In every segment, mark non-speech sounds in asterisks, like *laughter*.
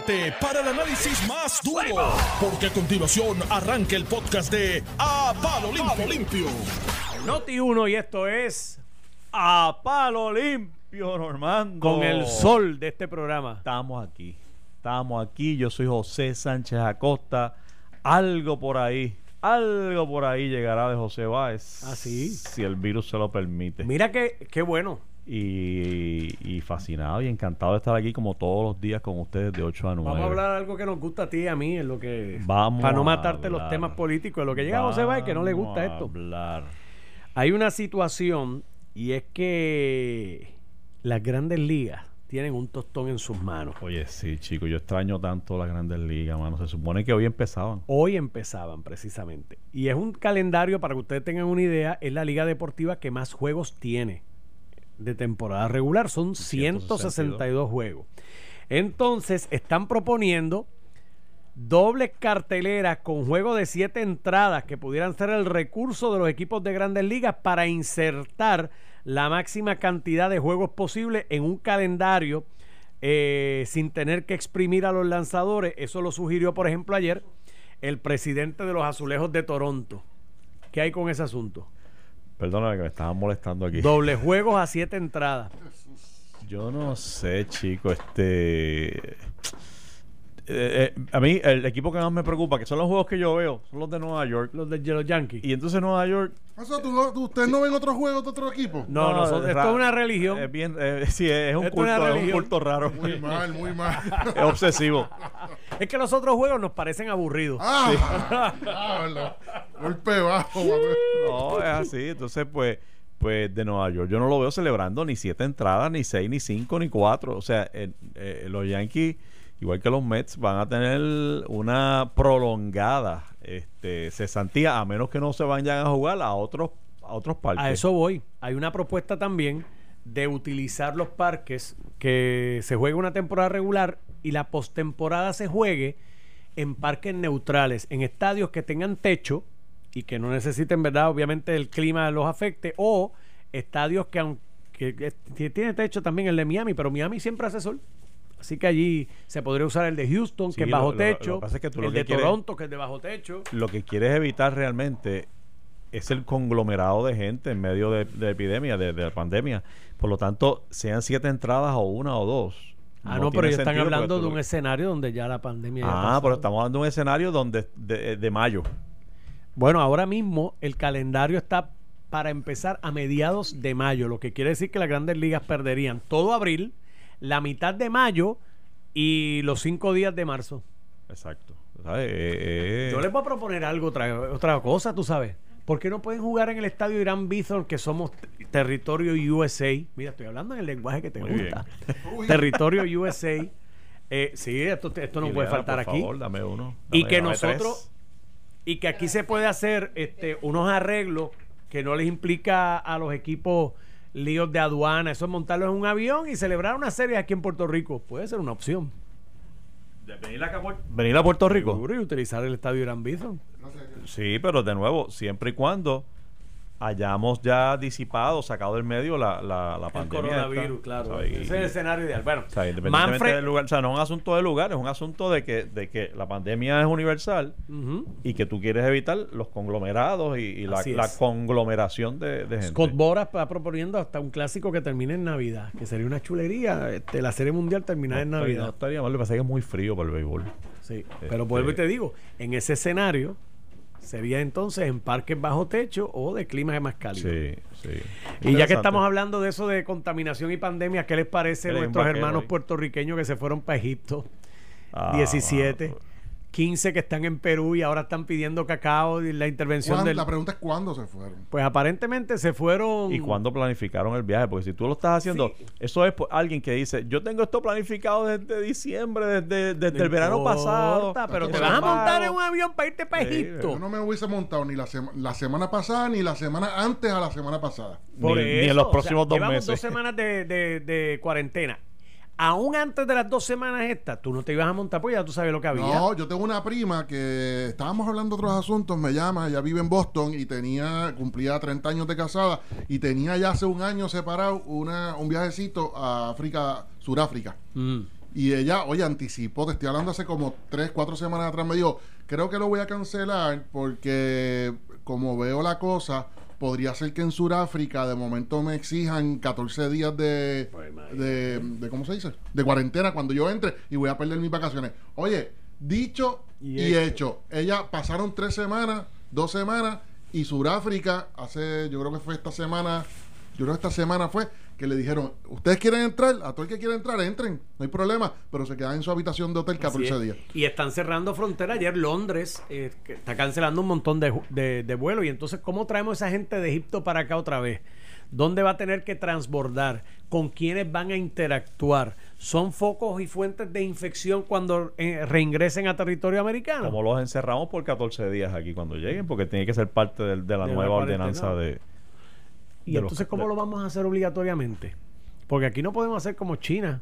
prepárate para el análisis más duro, porque a continuación arranca el podcast de A Palo Limpio. Limpio. Noti 1 y esto es A Palo Limpio, Normando. Con el sol de este programa. Estamos aquí. Estamos aquí. Yo soy José Sánchez Acosta. Algo por ahí. Algo por ahí llegará de José Báez. ¿Ah, sí? Si el virus se lo permite. Mira que, qué bueno. Y, y fascinado y encantado de estar aquí como todos los días con ustedes de 8 a 9. Vamos a hablar de algo que nos gusta a ti y a mí, es lo que Vamos para no matarte los temas políticos, es lo que llega a José Báez que no le gusta Vamos esto. hablar. Hay una situación y es que las grandes ligas tienen un tostón en sus manos. Oye, sí, chico, yo extraño tanto las grandes ligas, mano. Se supone que hoy empezaban. Hoy empezaban precisamente. Y es un calendario, para que ustedes tengan una idea, es la liga deportiva que más juegos tiene de temporada regular. Son 162 juegos. Entonces, están proponiendo dobles carteleras con juego de siete entradas que pudieran ser el recurso de los equipos de grandes ligas para insertar la máxima cantidad de juegos posible en un calendario eh, sin tener que exprimir a los lanzadores. Eso lo sugirió, por ejemplo, ayer el presidente de los Azulejos de Toronto. ¿Qué hay con ese asunto? Perdóname que me estaban molestando aquí. Doble juegos a siete entradas. Yo no sé, chico, este... eh, eh, a mí el equipo que más me preocupa, que son los juegos que yo veo, son los de Nueva York. Los de los Yankees. Y entonces Nueva York... O sea, ¿tú no- tú- ¿ustedes no ven otros juegos de otro equipo? No, no, son- es esto ra- es una religión. Es bien, eh, *laughs* sí, es un, Esto es una culto, es un religión. culto raro. Muy mal, muy mal. *laughs* es obsesivo. Es que los otros juegos nos parecen aburridos. Ah, diablo. Golpe bajo. papi. No, es así. Entonces, pues, pues de Nueva York yo no lo veo celebrando ni siete entradas, ni seis, ni cinco, ni cuatro. O sea, eh, eh, los Yankees, igual que los Mets, van a tener una prolongada este, cesantía, a menos que no se vayan a jugar a otros, a otros parques. A eso voy. Hay una propuesta también de utilizar los parques que se juegue una temporada regular y la postemporada se juegue en parques neutrales, en estadios que tengan techo y que no necesiten, ¿verdad? Obviamente el clima los afecte o estadios que aunque que- que tiene techo también el de Miami, pero Miami siempre hace sol. Así que allí se podría usar el de Houston, Sí, que es lo- bajo lo- lo que techo, es que el de quieres- Toronto, que es de bajo techo. Lo que quieres evitar realmente es el conglomerado de gente en medio de, de epidemia, de, de la pandemia. Por lo tanto, sean siete entradas o una o dos. Ah, no, pero ellos están hablando de un escenario donde ya la pandemia. ya Ah, pasó. pero estamos hablando de un escenario donde de, de mayo. Bueno, ahora mismo el calendario está para empezar a mediados de mayo, lo que quiere decir que las grandes ligas perderían todo abril, la mitad de mayo y los cinco días de marzo. Exacto. ¿Sabes? Eh, eh, Yo les voy a proponer algo, otra, otra cosa, tú sabes. ¿Por qué no pueden jugar en el estadio Irán Bithorn, que somos territorio USA? Mira, estoy hablando en el lenguaje que te Muy gusta. territorio USA. Eh, sí, esto, esto no y puede faltar por aquí. favor, dame uno. y que dame nosotros y que aquí se puede hacer este unos arreglos que no les implica a los equipos líos de aduana, eso es montarlos en un avión y celebrar una serie aquí en Puerto Rico, puede ser una opción. tres. Venir acá a Puer- venir a Puerto Rico. Seguro, y utilizar el estadio Irán Bithorn. Sí, pero de nuevo, siempre y cuando hayamos ya disipado, sacado del medio la, la, la El pandemia. coronavirus, esta, claro. Ese es el escenario ideal. Bueno, O sea, independientemente Manfred- del lugar, o sea, no es un asunto de lugar, es un asunto de que, de que la pandemia es universal y que tú quieres evitar los conglomerados y, y la, conglomeración de, de gente. Scott Boras está proponiendo hasta un clásico que termine en Navidad, que sería una chulería, este, la serie mundial terminar en estaría- no Navidad. estaría mal, lo que pasa es que es muy frío para el béisbol. Sí, Este- pero vuelvo y te digo, en ese escenario sería entonces en parques bajo techo o de climas más cálidos. Sí, sí. Y ya que estamos hablando de eso de contaminación y pandemia, ¿qué les parece a nuestros hermanos puertorriqueños que se fueron para Egipto? Ah, 17, mano, 15 que están en Perú y ahora están pidiendo cacao y la intervención ¿Cuán- del... La pregunta es cuándo se fueron. Pues aparentemente se fueron... ¿Y cuándo planificaron el viaje? Porque si tú lo estás haciendo, Sí. eso es por alguien que dice, yo tengo esto planificado desde diciembre, desde, desde No el verano importa, pasado. Pero te vas a montar en un avión para irte para Sí, Egipto. Yo no me hubiese montado ni la, sema- la semana pasada ni la semana antes a la semana pasada. Ni, ni en los próximos dos llevamos meses. dos semanas de, de- de cuarentena. Aún antes de las dos semanas estas, tú no te ibas a montar, pues ya tú sabes lo que había. No, yo tengo una prima que estábamos hablando de otros asuntos, me llama, ella vive en Boston y tenía, cumplía 30 años de casada y tenía ya hace un año separado una, un viajecito a África, Suráfrica. Mm. Y ella, oye, anticipó, te estoy hablando hace como tres, cuatro semanas atrás, me dijo, creo que lo voy a cancelar porque como veo la cosa, podría ser que en Sudáfrica de momento me exijan 14 días de, de, de- ¿cómo se dice? De cuarentena cuando yo entre y voy a perder mis vacaciones. Oye, dicho Y y, hecho. hecho. Ella pasaron tres semanas, dos semanas y Sudáfrica hace, yo creo que fue esta semana, yo creo que esta semana fue que le dijeron, ustedes quieren entrar, a todo el que quiera entrar, entren, no hay problema, pero se quedan en su habitación de hotel 14 Así es. días. Y están cerrando frontera. Ayer Londres eh, que está cancelando un montón de, de, de vuelos. Y entonces, ¿cómo traemos a esa gente de Egipto para acá otra vez? ¿Dónde va a tener que transbordar? ¿Con quiénes van a interactuar? ¿Son focos y fuentes de infección cuando eh, reingresen a territorio americano? Como los encerramos por 14 días aquí cuando lleguen, porque tiene que ser parte del- de, la De la nueva ordenanza de. Y de entonces, los- ¿cómo de- lo vamos a hacer obligatoriamente? Porque aquí no podemos hacer como China.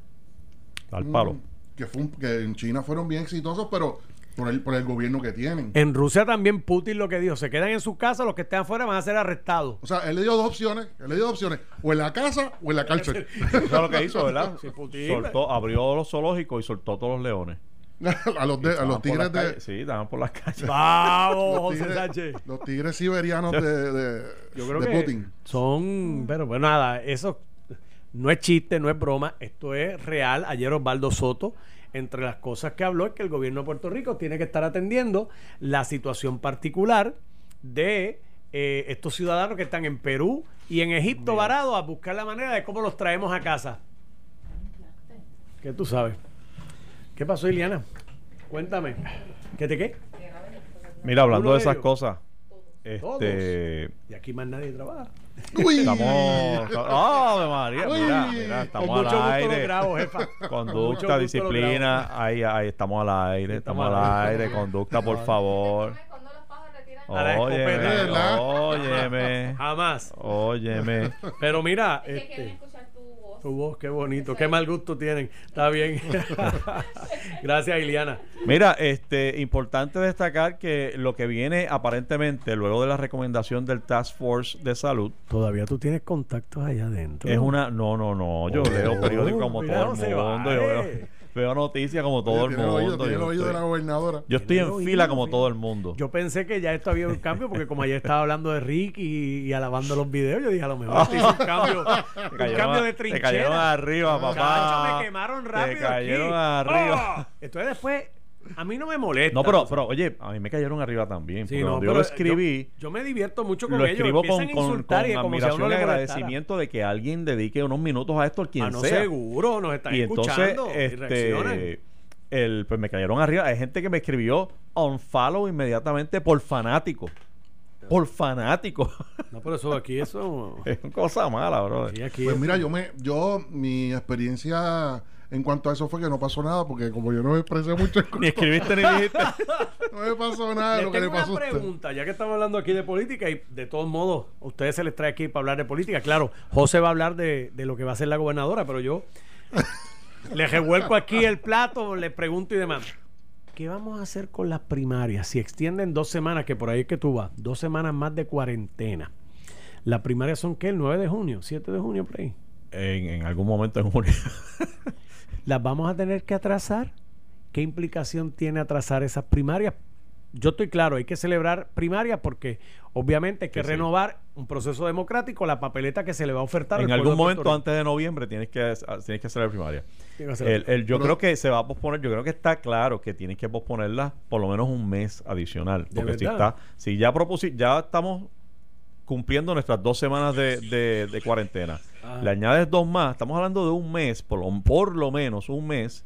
al palo. Mm, Que, fue un- que en China fueron bien exitosos, pero por el, por el gobierno que tienen. En Rusia también Putin lo que dijo, se quedan en su casa, los que estén afuera van a ser arrestados. O sea, él le dio dos opciones, él le dio dos opciones, o en la casa o en la cárcel. *laughs* Eso es lo que hizo, ¿verdad? Sí, *laughs* Putin. Soltó, abrió los zoológicos y soltó todos los leones. *laughs* a los, de- a los tigres de... calles. Sí, estaban por las calles. *laughs* ¡Vamos, los José tigres, Sánchez! los tigres siberianos de, *laughs* de, Yo creo de que Putin. son, pero pues nada, eso no es chiste, no es broma, esto es real. Ayer Osvaldo Soto, entre las cosas que habló, es que el gobierno de Puerto Rico tiene que estar atendiendo la situación particular de eh, estos ciudadanos que están en Perú y en Egipto varados a buscar la manera de cómo los traemos a casa. ¿Qué tú sabes? ¿Qué pasó, Iliana? Cuéntame. ¿Qué te qué? Mira, hablando de esas cosas. Todos. Este. Y aquí más nadie trabaja. Uy. Estamos. ¡Oh, María! Mira, Uy. mira, Con estamos mucho al gusto lo aire. grabo, jefa. Con mucho Conducta, gusto lo disciplina. Ahí, ahí estamos al aire. Estamos Estamos al aire. aire. Conducta, por favor. Óyeme, óyeme, Jamás. óyeme. Pero mira, Es que quieren este, tu voz. qué bonito, qué mal gusto tienen. Está bien. *laughs* Gracias, Iliana. Mira, este, importante destacar que lo que viene aparentemente luego de la recomendación del Task Force de Salud Todavía tú tienes contactos allá adentro. es una, no, no, no, yo Oh, leo periódicos como mira, todo el mundo, yo vale. veo, veo noticias como todo Oye, el oído, mundo. yo oído de la estoy, gobernadora. yo estoy Tiene en fila como todo el mundo. Yo pensé que ya esto había un cambio porque como ayer estaba hablando de Rick y, y alabando los videos, yo dije a lo mejor esto hizo un *laughs* cambio, Te un cayeron cambio de Te trinchera. cayeron arriba, papá. Chacho, me quemaron rápido Te cayeron aquí. arriba. ¡Ah! Entonces después, a mí no me molesta. No, pero, pero, oye, a mí me cayeron arriba también. Sí, no, yo lo escribí, Yo, yo me divierto mucho con lo ellos. escribo con, Empiezan a con, insultar y con como si admiración y agradecimiento de que alguien dedique unos minutos a esto, el quien Ah, no, sea. seguro, nos están y entonces, escuchando y reaccionan. este, el, pues me cayeron arriba. Hay gente que me escribió on follow inmediatamente por fanático. Por fanático. *laughs* No, pero eso aquí, eso... es una cosa mala, bro. Aquí, aquí. Pues mira, yo me, yo, mi experiencia en cuanto a eso fue que no pasó nada, porque como yo no me expresé mucho, *laughs* Ni escribiste ni dijiste. *laughs* no me pasó nada de lo que le pasó a una usted. pregunta, ya que estamos hablando aquí de política y de todos modos, a ustedes se les trae aquí para hablar de política. Claro, José va a hablar de, de lo que va a ser la gobernadora, pero yo le revuelco aquí el plato, le pregunto y demás. ¿Qué vamos a hacer con las primarias? Si extienden dos semanas, que por ahí es que tú vas, dos semanas más de cuarentena. ¿Las primarias son qué? ¿El 9 de junio? ¿7 de junio por ahí? En, en algún momento en junio. *laughs* ¿Las vamos a tener que atrasar? ¿Qué implicación tiene atrasar esas primarias? Yo estoy claro, hay que celebrar primarias porque obviamente hay que Sí, sí. renovar un proceso democrático, la papeleta que se le va a ofertar. en al algún momento Puerto antes de noviembre tienes que, tienes que hacer la primaria. Hacer- El- el- yo Pero- creo que se va a posponer, yo creo que está claro que tienes que posponerla por lo menos un mes adicional. ¿De Porque si está, si ya propusi ya estamos cumpliendo nuestras dos semanas de, de- de cuarentena, Ajá. le añades dos más, estamos hablando de un mes, por lo, por lo menos un mes,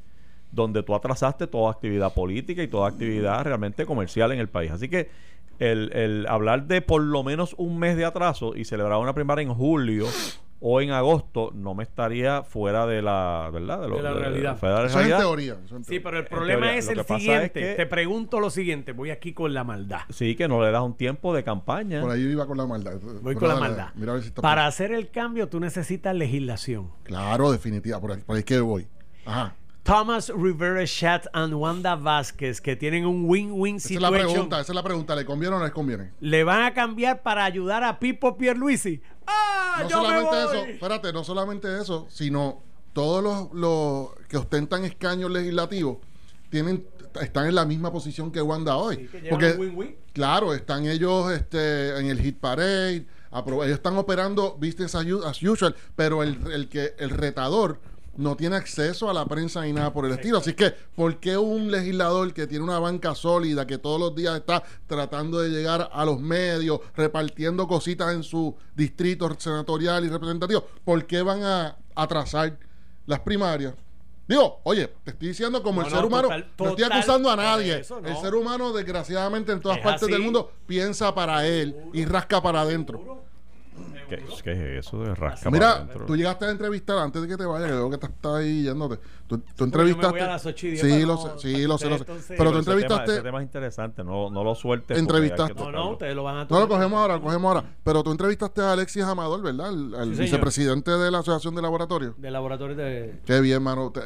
donde tú atrasaste toda actividad política y toda actividad realmente comercial en el país. Así que el, el hablar de por lo menos un mes de atraso y celebrar una primaria en julio o en agosto no me estaría fuera de la verdad de, lo- De la realidad. de la Eso es en teoría. eso es en Sí, pero el problema es lo el que pasa es siguiente. que- Te pregunto lo siguiente, voy aquí con la maldad. Sí, que no le das un tiempo de campaña. Por ahí iba con la maldad. Voy con la maldad. Mira a ver si está Para hacer el cambio tú necesitas legislación. Claro, definitiva. Por ahí, por ahí que voy. Ajá. Thomas Rivera Chat and Wanda Vázquez, que tienen un win-win Esa es la situation, pregunta. Esa es la pregunta. ¿Le conviene o no les conviene? le van a cambiar para ayudar a Pipo Pierluisi. ¡Ah! No yo me solamente voy! eso. Espérate, no solamente eso, sino todos los, los que ostentan escaños legislativos tienen están en la misma posición que Wanda hoy. Sí, que Porque, un win-win. claro, están ellos este, en el hit parade, ellos están operando business as usual, pero el, el que el retador no tiene acceso a la prensa ni nada por el estilo. Así que, ¿por qué un legislador que tiene una banca sólida, que todos los días está tratando de llegar a los medios, repartiendo cositas en su distrito senatorial y representativo, ¿por qué van a atrasar las primarias? Digo, oye, te estoy diciendo como No, el no, ser humano, total- no estoy acusando a nadie. eso, no. El ser humano, desgraciadamente, en todas Es partes así. del mundo, piensa para él y rasca para adentro. ¿Qué, qué es eso de rasca Mira, tú llegaste a entrevistar antes de que te vayas, que veo que estás ahí yéndote. Tú, tú yo me entrevistaste. voy a las ocho y diez sí, lo no- sé, sí, lo sé, lo sé. entonces- Pero tú ese tema- entrevistaste. Ese tema es interesante, no, no lo sueltes. Entrevistaste. No, no, ustedes lo van a No, lo cogemos ahora, lo cogemos ahora. Pero tú entrevistaste a Alexis Amador, ¿verdad? Sí, señor. vicepresidente de la Asociación de Laboratorios. De laboratorio de... Qué bien, mano. Te-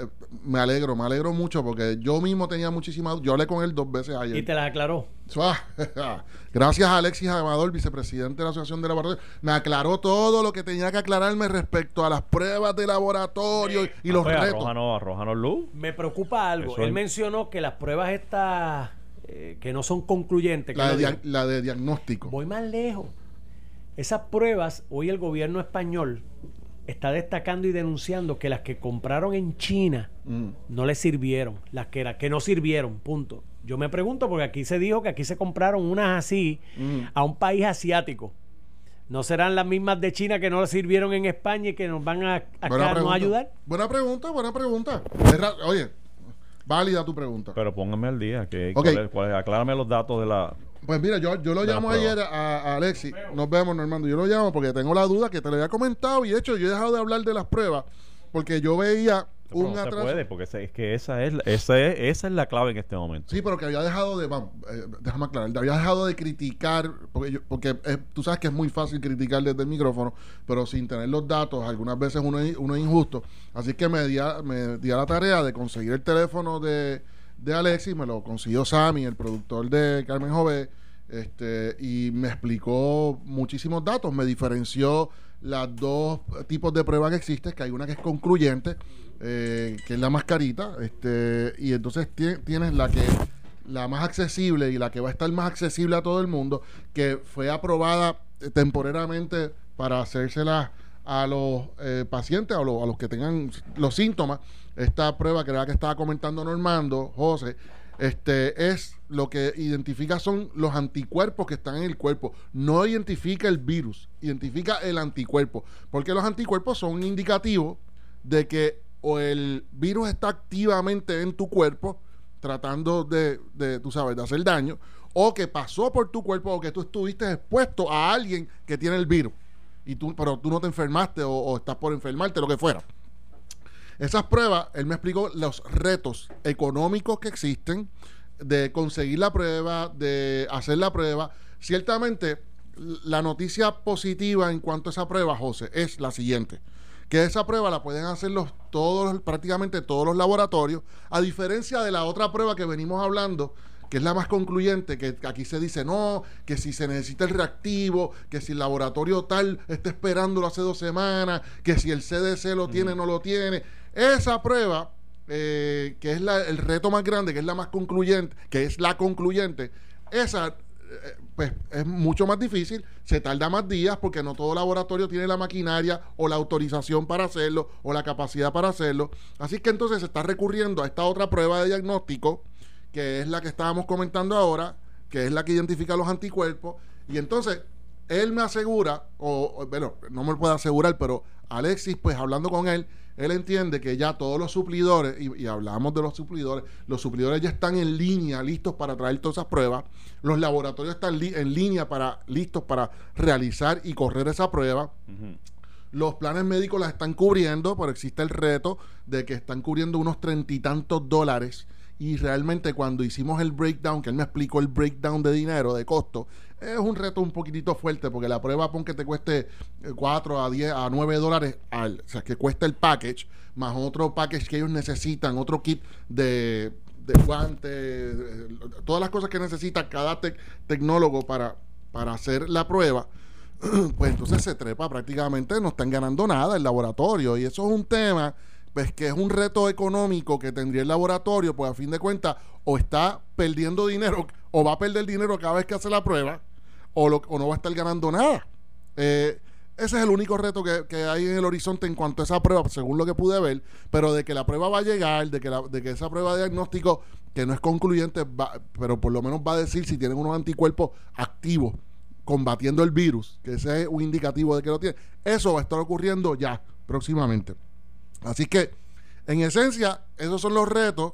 me alegro, me alegro mucho porque yo mismo tenía muchísimas. Yo hablé con él dos veces ayer. Y te las aclaró. *laughs* Gracias a Alexis Amador, vicepresidente de la Asociación de Laboratorios. Me aclaró todo lo que tenía que aclararme respecto a las pruebas de laboratorio y los retos. arrójanos, luz. Me preocupa algo. Eso Él es- mencionó que las pruebas estas eh, que no son concluyentes. La de, dijo. dia- la de diagnóstico. Voy más lejos. Esas pruebas, hoy el gobierno español está destacando y denunciando que las que compraron en China Mm. no les sirvieron, las que, era- que no sirvieron, punto. Yo me pregunto, porque aquí se dijo que aquí se compraron unas así Mm. a un país asiático. ¿No serán las mismas de China que no sirvieron en España y que nos van a, acá ayudar? Buena pregunta, buena pregunta. Oye, válida tu pregunta. Pero póngame al día. Que, Ok. cuál es- cuál es- aclárame los datos de la. Pues mira, yo, yo lo llamo ayer a, a Alexis. Nos vemos, Normando. Yo lo llamo porque tengo la duda que te lo había comentado. Y de hecho, yo he dejado de hablar de las pruebas porque yo veía un no se puede, porque es que esa es, esa es, esa es la clave en este momento. Sí, pero que había dejado de, vamos, eh, déjame aclarar, había dejado de criticar, porque, yo- porque eh, tú sabes que es muy fácil criticar desde el micrófono, pero sin tener los datos, algunas veces uno es, uno es injusto. Así que me di, a, me di a la tarea de conseguir el teléfono de, de Alexis, me lo consiguió Sammy, el productor de Carmen Jové, este, y me explicó muchísimos datos, me diferenció las dos tipos de pruebas que existen, que hay una que es concluyente, eh, que es la mascarita, este, y entonces tie- tienes la que la más accesible y la que va a estar más accesible a todo el mundo, que fue aprobada eh, temporariamente para hacérsela a los eh, pacientes, a, los- a los que tengan los síntomas. Esta prueba que era que estaba comentando Normando, José, este es lo que identifica son los anticuerpos que están en el cuerpo. No identifica el virus, identifica el anticuerpo. Porque los anticuerpos son un indicativo de que o el virus está activamente en tu cuerpo, tratando de, de, tú sabes, de hacer daño, o que pasó por tu cuerpo o que tú estuviste expuesto a alguien que tiene el virus. Y tú, pero tú no te enfermaste o, o estás por enfermarte, lo que fuera. Esas pruebas, él me explicó los retos económicos que existen de conseguir la prueba, de hacer la prueba. Ciertamente, la noticia positiva en cuanto a esa prueba, José, es la siguiente. Que esa prueba la pueden hacer los, todos, prácticamente todos los laboratorios, a diferencia de la otra prueba que venimos hablando, que es la más concluyente, que aquí se dice no, que si se necesita el reactivo, que si el laboratorio tal está esperándolo hace dos semanas, que si el CDC lo tiene, no lo tiene. Esa prueba, eh, que es la- el reto más grande, que es la más concluyente, que es la concluyente, esa pues es mucho más difícil, se tarda más días porque no todo laboratorio tiene la maquinaria o la autorización para hacerlo o la capacidad para hacerlo. Así que entonces se está recurriendo a esta otra prueba de diagnóstico, que es la que estábamos comentando ahora, que es la que identifica los anticuerpos. Y entonces él me asegura, o, o, bueno, no me lo puede asegurar, pero Alexis, pues hablando con él, él entiende que ya todos los suplidores, y, y hablamos de los suplidores, los suplidores ya están en línea, listos para traer todas esas pruebas, los laboratorios están li- en línea para listos para realizar y correr esa prueba. Los planes médicos las están cubriendo, pero existe el reto de que están cubriendo unos treinta y tantos dólares. Y realmente cuando hicimos el breakdown, que él me explicó el breakdown de dinero, de costo, es un reto un poquitito fuerte, porque la prueba pon que te cueste 4 a 10 a 9 dólares al, o sea, que cuesta el package, más otro package que ellos necesitan, otro kit de, guantes, eh, todas las cosas que necesita cada tec- tecnólogo para, para hacer la prueba *clears throat* pues entonces se trepa prácticamente, no están ganando nada el laboratorio. Y eso es un tema pues que es un reto económico que tendría el laboratorio, pues a fin de cuentas, o está perdiendo dinero, o va a perder dinero cada vez que hace la prueba, o, lo, o no va a estar ganando nada. Eh, ese es el único reto que, que, hay en el horizonte en cuanto a esa prueba, según lo que pude ver, pero de que la prueba va a llegar, de que, la, de que esa prueba de diagnóstico, que no es concluyente, va, pero por lo menos va a decir si tienen unos anticuerpos activos combatiendo el virus, que ese es un indicativo de que lo tiene. Eso va a estar ocurriendo ya, próximamente. Así que, en esencia, esos son los retos.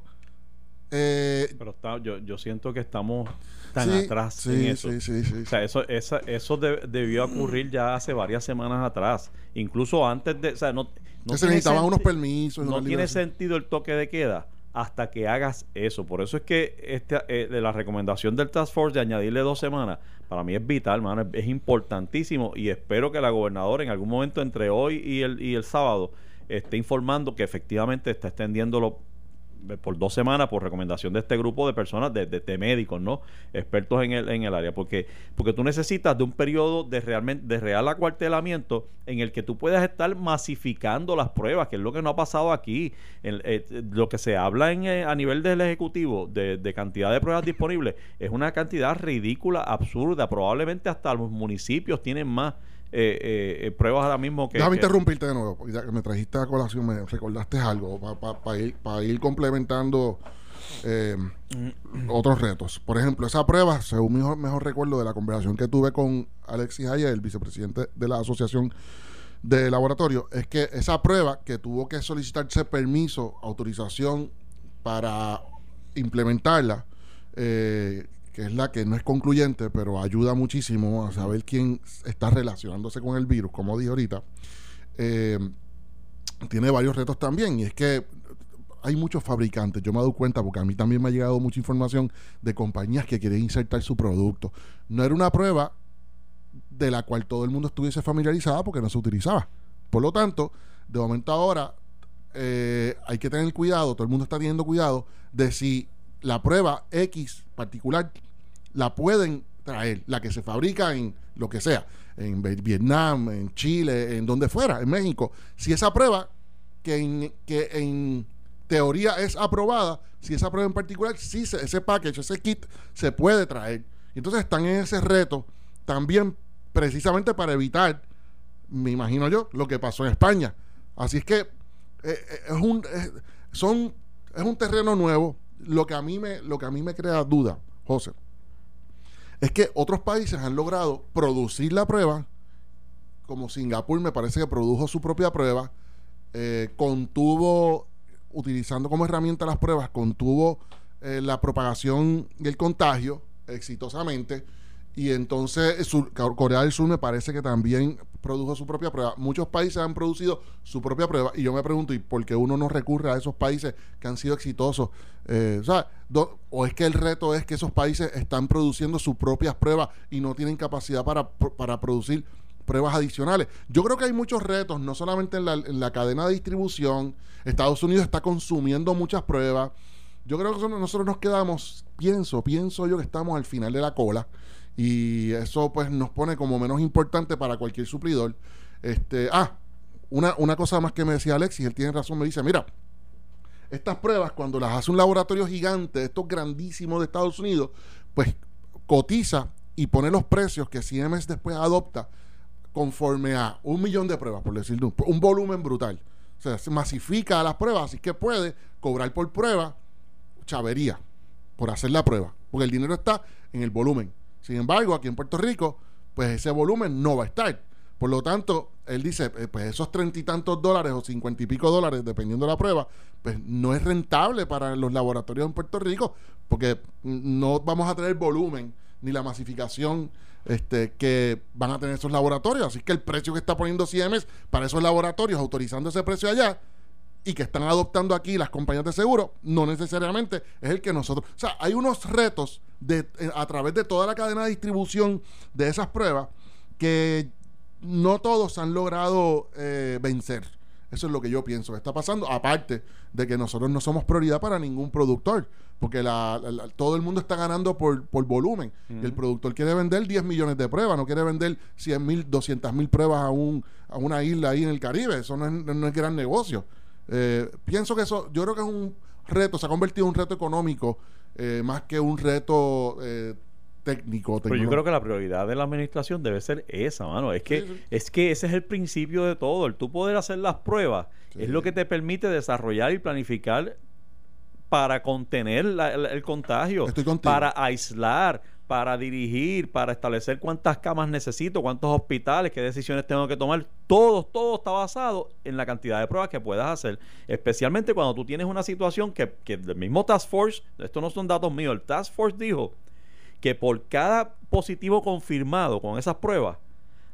Eh, Pero está, yo, yo siento que estamos tan atrás sí, en eso. Sí, sí, o sea, eso, esa, eso debió ocurrir ya hace varias semanas atrás. Incluso antes de... O sea, no, no se necesitaban unos permisos. No tiene sentido el toque de queda hasta que hagas eso. Por eso es que este, eh, de la recomendación del Task Force de añadirle dos semanas, para mí es vital, mano, es, importantísimo y espero que la gobernadora en algún momento entre hoy y el, y el sábado esté informando que efectivamente está extendiéndolo por dos semanas por recomendación de este grupo de personas, de, de, médicos, ¿no? Expertos en el, en el área, porque, porque tú necesitas de un periodo de realmente de real acuartelamiento en el que tú puedas estar masificando las pruebas, que es lo que no ha pasado aquí. Eh, lo que se habla en, eh, a nivel del Ejecutivo de, de cantidad de pruebas disponibles es una cantidad ridícula, absurda, probablemente hasta los municipios tienen más. Eh, eh, eh, pruebas ahora mismo que... Déjame interrumpirte de nuevo, ya que me trajiste a colación, me recordaste algo para ir, ir, complementando otros retos. Por ejemplo, esa prueba, según mi mejor, recuerdo de la conversación que tuve con Alexis Ayer, el vicepresidente de la Asociación de Laboratorio, es que esa prueba que tuvo que solicitarse permiso, autorización para implementarla, eh, que es la que no es concluyente, pero ayuda muchísimo a saber quién está relacionándose con el virus, como dije ahorita, eh, tiene varios retos también. Y es que hay muchos fabricantes, yo me he dado cuenta porque a mí también me ha llegado mucha información de compañías que quieren insertar su producto. No era una prueba de la cual todo el mundo estuviese familiarizada porque no se utilizaba. Por lo tanto, de momento ahora eh, hay que tener cuidado, todo el mundo está teniendo cuidado de si la prueba X particular la pueden traer, la que se fabrica en lo que sea, en Vietnam, en Chile, en donde fuera, en México. Si esa prueba, que en, que en teoría es aprobada, si esa prueba en particular, si ese package, ese kit se puede traer. Entonces están en ese reto también precisamente para evitar, me imagino yo, lo que pasó en España. Así es que eh, eh, es un son es un terreno nuevo, lo que a mí me, lo que a mí me crea duda, José, es que otros países han logrado producir la prueba, como Singapur me parece que produjo su propia prueba, eh, contuvo, utilizando como herramienta las pruebas, contuvo eh, la propagación del contagio exitosamente. Y entonces Corea del Sur me parece que también produjo su propia prueba. Muchos países han producido su propia prueba y yo me pregunto, ¿y por qué uno no recurre a esos países que han sido exitosos? Eh, o, ¿O es que el reto es que esos países están produciendo sus propias pruebas y no tienen capacidad para, para producir pruebas adicionales? Yo creo que hay muchos retos, no solamente en la, en la cadena de distribución. Estados Unidos está consumiendo muchas pruebas. Yo creo que nosotros nos quedamos, pienso, pienso yo que estamos al final de la cola y eso pues nos pone como menos importante para cualquier suplidor. Este, ah, una, una cosa más que me decía Alexis, él tiene razón, me dice, mira, estas pruebas cuando las hace un laboratorio gigante, estos grandísimos de Estados Unidos, pues cotiza y pone los precios que CMS después adopta conforme a un millón de pruebas, por decirlo, un volumen brutal. O sea, se masifica las pruebas, así que puede cobrar por prueba chavería por hacer la prueba, porque el dinero está en el volumen. Sin embargo, aquí en Puerto Rico, pues ese volumen no va a estar. Por lo tanto, él dice, eh, pues esos treinta y tantos dólares o cincuenta y pico dólares, dependiendo de la prueba, pues no es rentable para los laboratorios en Puerto Rico, porque no vamos a tener volumen ni la masificación este, que van a tener esos laboratorios. Así que el precio que está poniendo CIEMES para esos laboratorios, autorizando ese precio allá, y que están adoptando aquí las compañías de seguro, no necesariamente es el que nosotros. O sea, hay unos retos de, eh, a través de toda la cadena de distribución de esas pruebas que no todos han logrado eh, vencer. Eso es lo que yo pienso que está pasando, aparte de que nosotros no somos prioridad para ningún productor, porque la, todo el mundo está ganando por, por volumen. El productor quiere vender 10 millones de pruebas, no quiere vender 100 mil, 200 mil pruebas a, un, a una isla ahí en el Caribe. Eso no es, no es gran negocio. Eh, pienso que eso, yo creo que es un reto, se ha convertido en un reto económico eh, más que un reto eh, técnico. Pero yo creo que la prioridad de la administración debe ser esa, mano. Es que, es que ese es el principio de todo. El tú poder hacer las pruebas es lo que te permite desarrollar y planificar para contener el, contagio, para aislar, para dirigir, para establecer cuántas camas necesito, cuántos hospitales, qué decisiones tengo que tomar. Todo, todo está basado en la cantidad de pruebas que puedas hacer. Especialmente cuando tú tienes una situación que, que el mismo Task Force, esto no son datos míos, el Task Force dijo que por cada positivo confirmado con esas pruebas,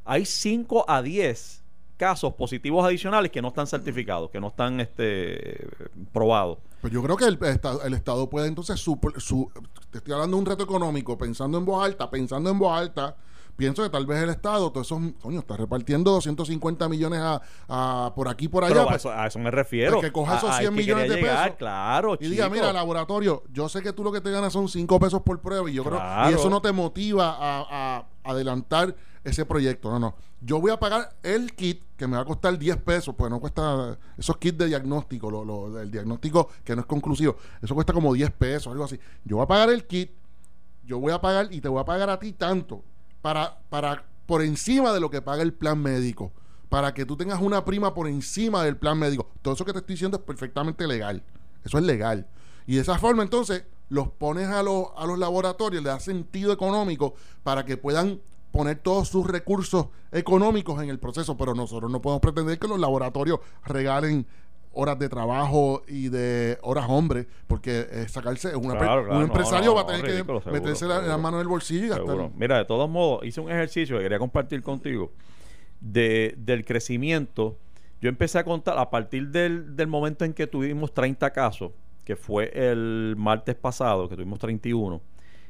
hay 5 a 10 casos positivos adicionales que no están certificados, que no están este, probados. Pues yo creo que el, el Estado puede entonces, su, te estoy hablando de un reto económico, pensando en voz alta, pensando en voz alta, pienso que tal vez el Estado, todo eso, coño, está repartiendo 250 millones a, por aquí por allá. Pues, a, eso, me refiero. que coja esos 100 millones de pesos. Claro, y diga, mira, laboratorio, yo sé que tú lo que te ganas son 5 pesos por prueba y yo creo y eso no te motiva a, adelantar ese proyecto. No, no. Yo voy a pagar el kit que me va a costar 10 pesos, pues no cuesta esos kits de diagnóstico, lo, lo, el diagnóstico que no es conclusivo, eso cuesta como 10 pesos, algo así. Yo voy a pagar el kit, yo voy a pagar y te voy a pagar a ti tanto para, para por encima de lo que paga el plan médico, para que tú tengas una prima por encima del plan médico. Todo eso que te estoy diciendo es perfectamente legal. Eso es legal. Y de esa forma entonces los pones a los, a los laboratorios, le da sentido económico para que puedan poner todos sus recursos económicos en el proceso, pero nosotros no podemos pretender que los laboratorios regalen horas de trabajo y de horas hombre, porque eh, sacarse un empresario va a tener que meterse la, mano en el bolsillo y gastar. Mira, de todos modos, hice un ejercicio que quería compartir contigo de, del crecimiento. Yo empecé a contar a partir del, del momento en que tuvimos 30 casos, que fue el martes pasado, que tuvimos 31.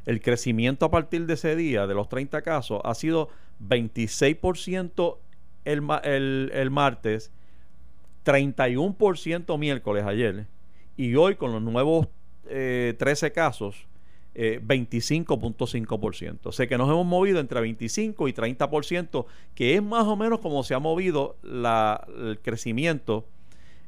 El crecimiento a partir de ese día, de los 30 casos, ha sido 26% el, el, el martes, 31% miércoles ayer y hoy con los nuevos 13 eh, casos, 25.5%. Eh, o sea que nos hemos movido entre 25 y 30%, que es más o menos como se ha movido el crecimiento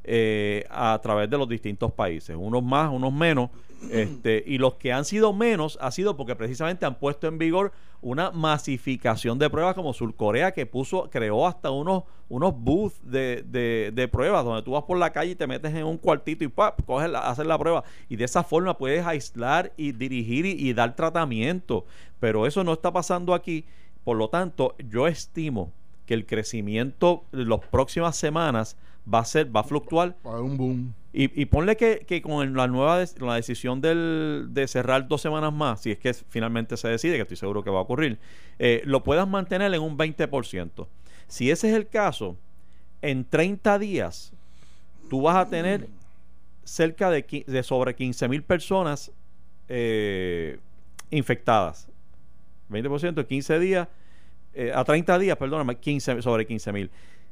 eh, a través de los distintos países, unos más, unos menos, este, y los que han sido menos ha sido porque precisamente han puesto en vigor una masificación de pruebas como Surcorea que puso, creó hasta unos, unos booths de, de, pruebas donde tú vas por la calle y te metes en un cuartito y ¡pap! coges la, haces la prueba. Y de esa forma puedes aislar y dirigir y, dar tratamiento, pero eso no está pasando aquí, por lo tanto yo estimo que el crecimiento de las próximas semanas va a ser, va a fluctuar. un boom. Y, y ponle que, que, con la nueva la decisión del, de cerrar dos semanas más, si es que finalmente se decide, que estoy seguro que va a ocurrir, eh, lo puedas mantener en un 20%. Si ese es el caso, en 30 días tú vas a tener cerca de, de sobre 15 mil personas eh, infectadas. 20% en 15 días, eh, a 30 días, perdóname, 15, sobre 15 mil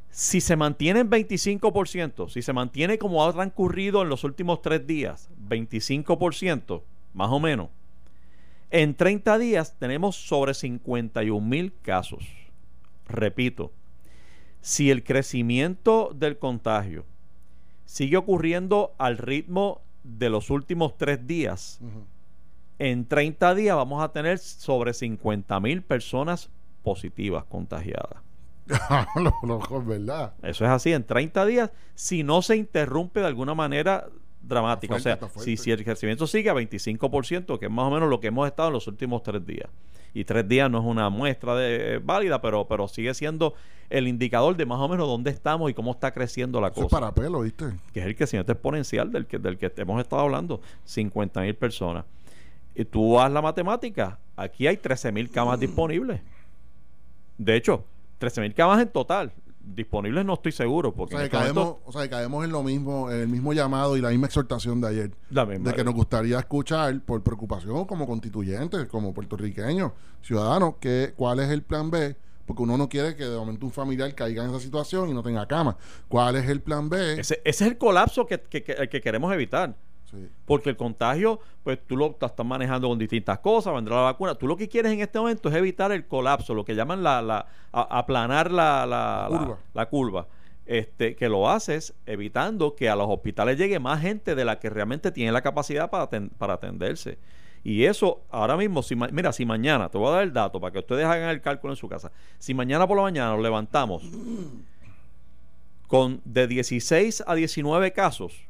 si se mantiene en 25%, si se mantiene como ha transcurrido en los últimos tres días, 25%, más o menos, en 30 días tenemos sobre 51 mil casos. Repito, si el crecimiento del contagio sigue ocurriendo al ritmo de los últimos tres días, en 30 días vamos a tener sobre 50 mil personas positivas contagiadas. *laughs* ¿verdad? Eso es así, en 30 días, si no se interrumpe de alguna manera dramática. o sea, si, si, el crecimiento sigue a 25%, que es más o menos lo que hemos estado en los últimos tres días. Y tres días no es una muestra de, eh, válida, pero, pero sigue siendo el indicador de más o menos dónde estamos y cómo está creciendo la cosa. para pelo, ¿viste? Que es el crecimiento exponencial del que, del que hemos estado hablando. 50 mil personas. Y tú haz la matemática. Aquí hay 13 mil camas disponibles. De hecho, 13.000 camas en total. Disponibles no estoy seguro. Porque o, sea, este caemos, o sea, caemos en lo mismo, en el mismo llamado y la misma exhortación de ayer. de que nos gustaría escuchar, por preocupación como constituyentes, como puertorriqueños, ciudadanos, que, cuál es el plan B porque uno no quiere que de momento un familiar caiga en esa situación y no tenga cama. ¿Cuál es el plan B? Ese, es el colapso que, que, que queremos evitar. Porque el contagio, pues tú lo estás manejando con distintas cosas, vendrá la vacuna. Tú lo que quieres en este momento es evitar el colapso, lo que llaman la, la aplanar la, la, curva. este, que lo haces evitando que a los hospitales llegue más gente de la que realmente tiene la capacidad para, para atenderse. Y eso ahora mismo, si mira, si mañana, te voy a dar el dato para que ustedes hagan el cálculo en su casa, si mañana por la mañana nos levantamos con de 16 a 19 casos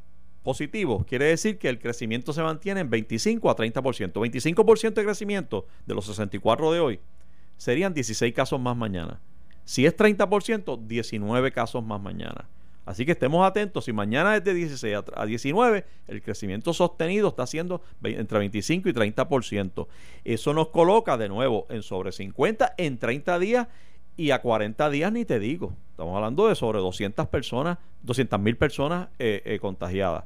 quiere decir que el crecimiento se mantiene en 25 a 30%. 25% de crecimiento de los 64 de hoy serían 16 casos más mañana. Si es 30%, 19 casos más mañana. Así que estemos atentos. Si mañana es de 16 a 19, el crecimiento sostenido está siendo entre 25 y 30%. Eso nos coloca de nuevo en sobre 50 en 30 días y a 40 días ni te digo. Estamos hablando de sobre 200 personas, 200 mil personas eh, eh, contagiadas.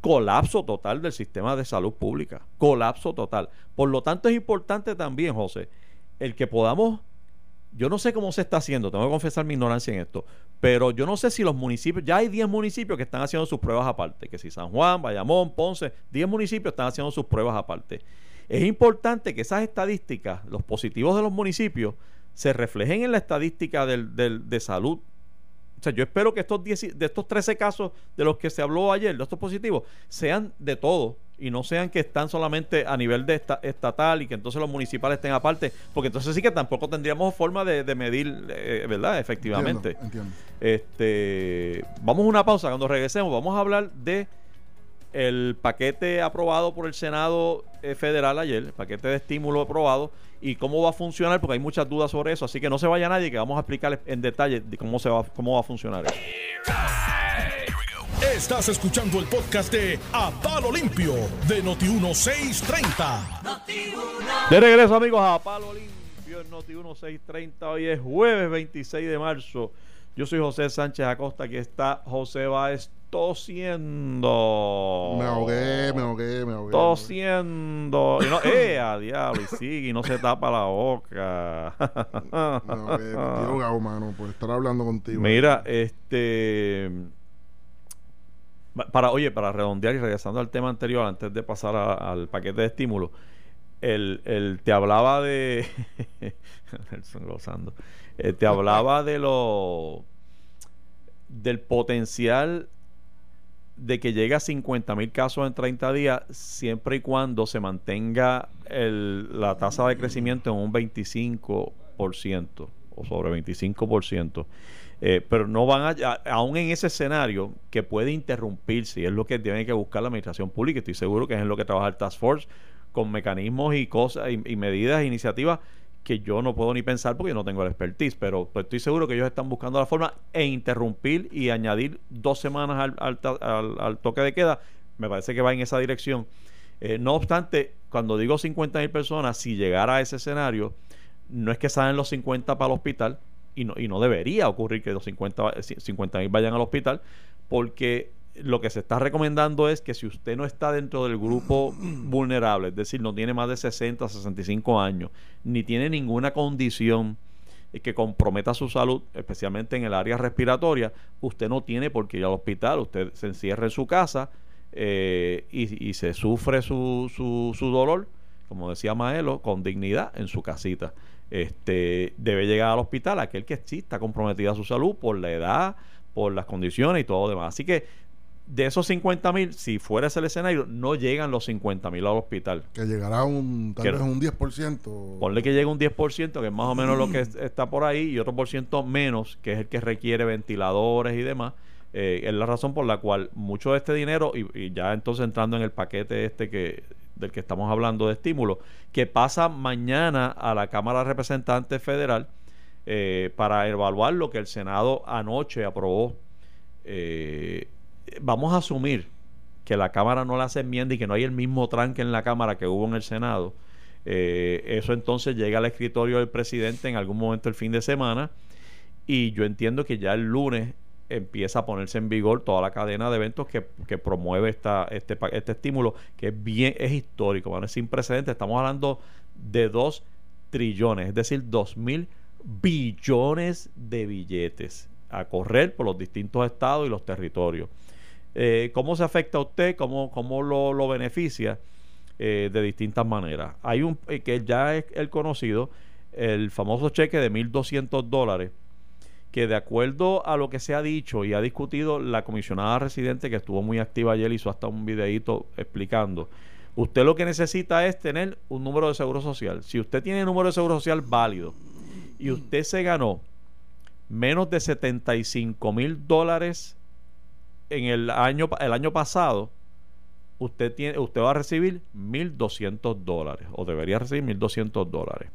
Colapso total del sistema de salud pública. Colapso total. Por lo tanto, es importante también, José, el que podamos yo no sé cómo se está haciendo, tengo que confesar mi ignorancia en esto, pero yo no sé si los municipios, ya hay 10 municipios que están haciendo sus pruebas aparte, que si San Juan, Bayamón, Ponce, 10 municipios están haciendo sus pruebas aparte. Es importante que esas estadísticas, los positivos de los municipios, se reflejen en la estadística del, del, de salud o sea, yo espero que estos de estos 13 casos de los que se habló ayer, de estos positivos, sean de todo y no sean que están solamente a nivel de estatal y que entonces los municipales estén aparte, porque entonces sí que tampoco tendríamos forma de, medir, eh, ¿verdad? Efectivamente. Este, vamos a una pausa, cuando regresemos vamos a hablar de el paquete aprobado por el Senado eh, Federal ayer, el paquete de estímulo aprobado, y cómo va a funcionar, porque hay muchas dudas sobre eso. Así que no se vaya nadie, que vamos a explicar en detalle de cómo, se va, cómo va a funcionar eso. Estás escuchando el podcast de A Palo Limpio de Noti1630. de regreso, amigos, a Palo Limpio en Noti1630. Hoy es jueves 26 de marzo. Yo soy José Sánchez Acosta, aquí está José Báez tosiendo. Me ahogué, me ahogué, me ahogué. Tosiendo. Y no, *laughs* eh, a diablo, y sigue, y no se tapa la boca. me ahogué, estoy ahogado, mano, por estar hablando contigo. Mira, este. Para, oye, para redondear y regresando al tema anterior, antes de pasar al paquete de estímulo, el, el te hablaba de. *laughs* Nelson. Eh, te hablaba de lo del potencial de que llegue a 50 mil casos en 30 días siempre y cuando se mantenga la tasa de crecimiento en un 25% o sobre 25%. Eh, pero no van a, aún en ese escenario que puede interrumpirse, y es lo que tiene que buscar la administración pública, estoy seguro que es en lo que trabaja el Task Force, con mecanismos y cosas y, y medidas e iniciativas que yo no puedo ni pensar porque yo no tengo el expertise, pero pues, estoy seguro que ellos están buscando la forma e interrumpir y añadir dos semanas al, toque de queda. Me parece que va en esa dirección. Eh, no obstante, cuando digo 50 mil personas, si llegara a ese escenario, no es que salen los 50 para el hospital y no, y no debería ocurrir que los 50 mil vayan al hospital porque lo que se está recomendando es que si usted no está dentro del grupo *clears throat* vulnerable, es decir, no tiene más de 60, 65 años, ni tiene ninguna condición que comprometa su salud, especialmente en el área respiratoria, usted no tiene por qué ir al hospital, usted se encierra en su casa eh, y, se sufre su, su, su dolor, como decía Maelo, con dignidad en su casita. Este, debe llegar al hospital aquel que sí está comprometida a su salud por la edad, por las condiciones y todo lo demás. Así que de esos 50 mil, si fuera ese el escenario, no llegan los 50 mil al hospital. Que llegará un, tal vez un 10%. Ponle que llegue un 10%, que es más o menos lo que está por ahí, y otro por ciento menos, que es el que requiere ventiladores y demás. Eh, es la razón por la cual mucho de este dinero, y, ya entonces entrando en el paquete este que del que estamos hablando de estímulo, que pasa mañana a la Cámara de Representantes Federal eh, para evaluar lo que el Senado anoche aprobó. Eh, vamos a asumir que la Cámara no la hace enmienda y que no hay el mismo tranque en la Cámara que hubo en el Senado, eh, eso entonces llega al escritorio del presidente en algún momento el fin de semana y yo entiendo que ya el lunes empieza a ponerse en vigor toda la cadena de eventos que, promueve esta, este, este estímulo que es bien es histórico, es sin precedentes. Estamos hablando de dos trillones, es decir, dos mil billones de billetes a correr por los distintos estados y los territorios. Eh, ¿Cómo se afecta a usted? ¿Cómo, cómo lo, beneficia? Eh, de distintas maneras. Hay un eh, que ya es el conocido, el famoso cheque de 1.200 dólares, que de acuerdo a lo que se ha dicho y ha discutido la comisionada residente que estuvo muy activa ayer, hizo hasta un videíto explicando, usted lo que necesita es tener un número de seguro social. Si usted tiene un número de seguro social válido y usted se ganó menos de 75 mil dólares en el año, el año pasado, usted, tiene, usted va a recibir 1.200 dólares o debería recibir 1.200 dólares.